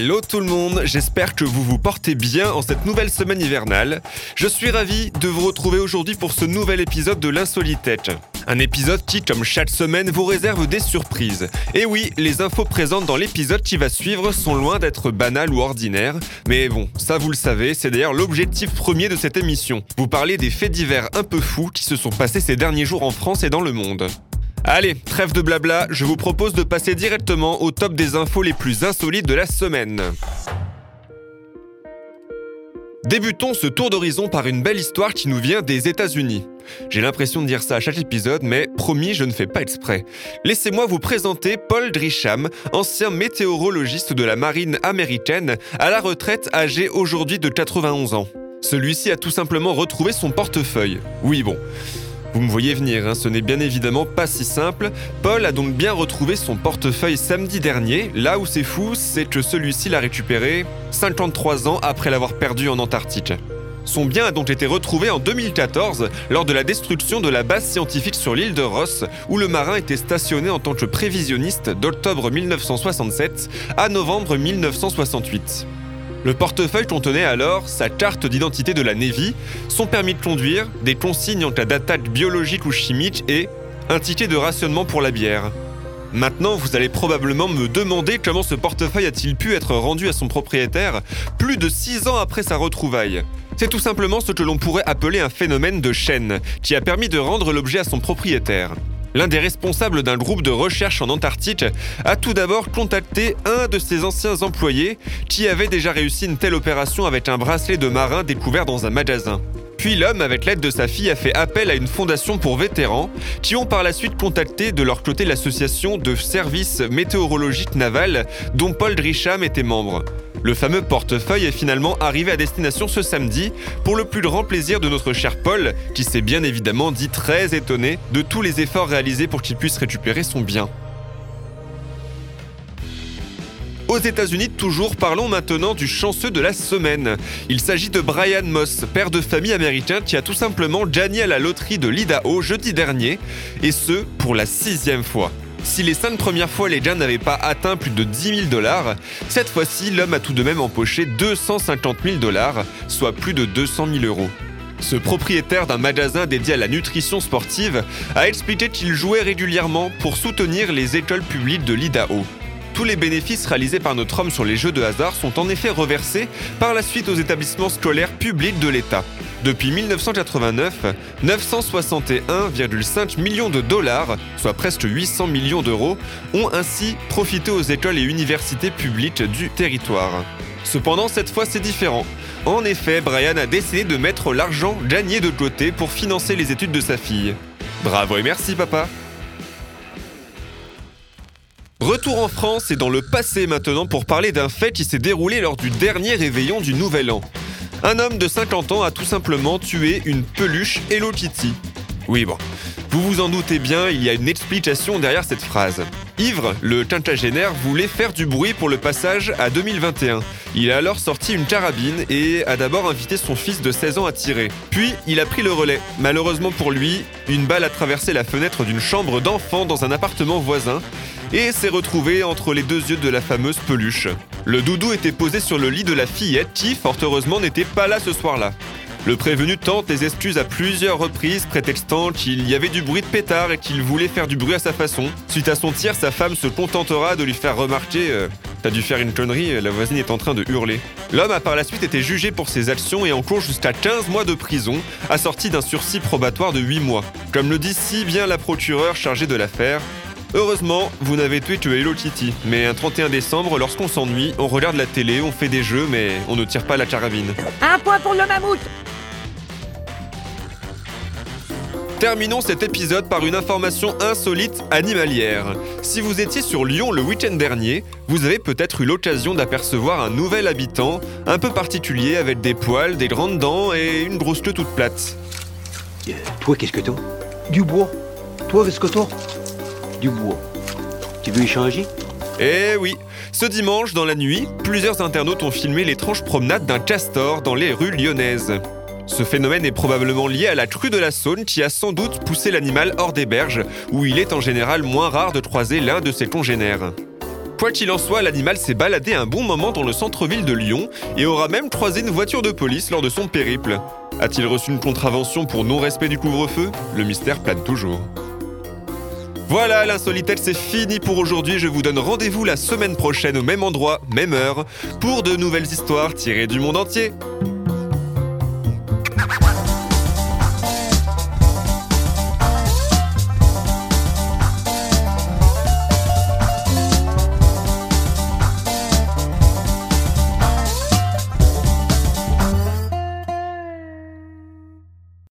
Hello tout le monde, j'espère que vous vous portez bien en cette nouvelle semaine hivernale. Je suis ravi de vous retrouver aujourd'hui pour ce nouvel épisode de l'Insolitech. Un épisode qui, comme chaque semaine, vous réserve des surprises. Et oui, les infos présentes dans l'épisode qui va suivre sont loin d'être banales ou ordinaires. Mais bon, ça vous le savez, c'est d'ailleurs l'objectif premier de cette émission. Vous parler des faits divers un peu fous qui se sont passés ces derniers jours en France et dans le monde. Allez, trêve de blabla, je vous propose de passer directement au top des infos les plus insolites de la semaine. Débutons ce tour d'horizon par une belle histoire qui nous vient des États-Unis. J'ai l'impression de dire ça à chaque épisode, mais promis, je ne fais pas exprès. Laissez-moi vous présenter Paul Drisham, ancien météorologiste de la marine américaine, à la retraite âgé aujourd'hui de 91 ans. Celui-ci a tout simplement retrouvé son portefeuille. Oui, bon. Vous me voyez venir, hein, ce n'est bien évidemment pas si simple. Paul a donc bien retrouvé son portefeuille samedi dernier. Là où c'est fou, c'est que celui-ci l'a récupéré 53 ans après l'avoir perdu en Antarctique. Son bien a donc été retrouvé en 2014 lors de la destruction de la base scientifique sur l'île de Ross, où le marin était stationné en tant que prévisionniste d'octobre 1967 à novembre 1968. Le portefeuille contenait alors sa carte d'identité de la Navy, son permis de conduire, des consignes en cas d'attaque biologique ou chimique et un ticket de rationnement pour la bière. Maintenant, vous allez probablement me demander comment ce portefeuille a-t-il pu être rendu à son propriétaire plus de 6 ans après sa retrouvaille. C'est tout simplement ce que l'on pourrait appeler un phénomène de chaîne, qui a permis de rendre l'objet à son propriétaire. L'un des responsables d'un groupe de recherche en Antarctique a tout d'abord contacté un de ses anciens employés qui avait déjà réussi une telle opération avec un bracelet de marin découvert dans un magasin. Puis l'homme, avec l'aide de sa fille, a fait appel à une fondation pour vétérans, qui ont par la suite contacté de leur côté l'association de services météorologiques navals dont Paul Dricham était membre. Le fameux portefeuille est finalement arrivé à destination ce samedi, pour le plus grand plaisir de notre cher Paul, qui s'est bien évidemment dit très étonné de tous les efforts réalisés pour qu'il puisse récupérer son bien. Aux États-Unis, toujours parlons maintenant du chanceux de la semaine. Il s'agit de Brian Moss, père de famille américain qui a tout simplement gagné à la loterie de l'Idaho jeudi dernier, et ce pour la sixième fois. Si les cinq premières fois les gains n'avaient pas atteint plus de 10 000 dollars, cette fois-ci l'homme a tout de même empoché 250 000 dollars, soit plus de 200 000 euros. Ce propriétaire d'un magasin dédié à la nutrition sportive a expliqué qu'il jouait régulièrement pour soutenir les écoles publiques de l'Idaho. Tous les bénéfices réalisés par notre homme sur les jeux de hasard sont en effet reversés par la suite aux établissements scolaires publics de l'État. Depuis 1989, 961,5 millions de dollars, soit presque 800 millions d'euros, ont ainsi profité aux écoles et universités publiques du territoire. Cependant, cette fois, c'est différent. En effet, Brian a décidé de mettre l'argent gagné de côté pour financer les études de sa fille. Bravo et merci, papa! Retour en France et dans le passé maintenant pour parler d'un fait qui s'est déroulé lors du dernier réveillon du Nouvel An. Un homme de 50 ans a tout simplement tué une peluche Hello Kitty. Oui bon, vous vous en doutez bien, il y a une explication derrière cette phrase. Ivre, le quinquagénaire, voulait faire du bruit pour le passage à 2021. Il a alors sorti une carabine et a d'abord invité son fils de 16 ans à tirer. Puis, il a pris le relais. Malheureusement pour lui, une balle a traversé la fenêtre d'une chambre d'enfant dans un appartement voisin et s'est retrouvé entre les deux yeux de la fameuse peluche. Le doudou était posé sur le lit de la fillette qui, fort heureusement, n'était pas là ce soir-là. Le prévenu tente les excuses à plusieurs reprises, prétextant qu'il y avait du bruit de pétard et qu'il voulait faire du bruit à sa façon. Suite à son tir, sa femme se contentera de lui faire remarquer euh, T'as dû faire une connerie, la voisine est en train de hurler. L'homme a par la suite été jugé pour ses actions et en cours jusqu'à 15 mois de prison, assorti d'un sursis probatoire de 8 mois. Comme le dit si bien la procureure chargée de l'affaire, Heureusement, vous n'avez tué que Hello Kitty. Mais un 31 décembre, lorsqu'on s'ennuie, on regarde la télé, on fait des jeux, mais on ne tire pas la carabine. Un point pour le mammouth Terminons cet épisode par une information insolite animalière. Si vous étiez sur Lyon le week-end dernier, vous avez peut-être eu l'occasion d'apercevoir un nouvel habitant, un peu particulier avec des poils, des grandes dents et une grosse queue toute plate. Euh, toi, qu'est-ce que t'as Du bois. Toi, qu'est-ce que t'as Du bois. Tu veux échanger Eh oui, ce dimanche, dans la nuit, plusieurs internautes ont filmé l'étrange promenade d'un castor dans les rues lyonnaises. Ce phénomène est probablement lié à la crue de la Saône qui a sans doute poussé l'animal hors des berges, où il est en général moins rare de croiser l'un de ses congénères. Quoi qu'il en soit, l'animal s'est baladé un bon moment dans le centre-ville de Lyon et aura même croisé une voiture de police lors de son périple. A-t-il reçu une contravention pour non-respect du couvre-feu? Le mystère plane toujours. Voilà, l'insolitelle, c'est fini pour aujourd'hui. Je vous donne rendez-vous la semaine prochaine au même endroit, même heure, pour de nouvelles histoires tirées du monde entier.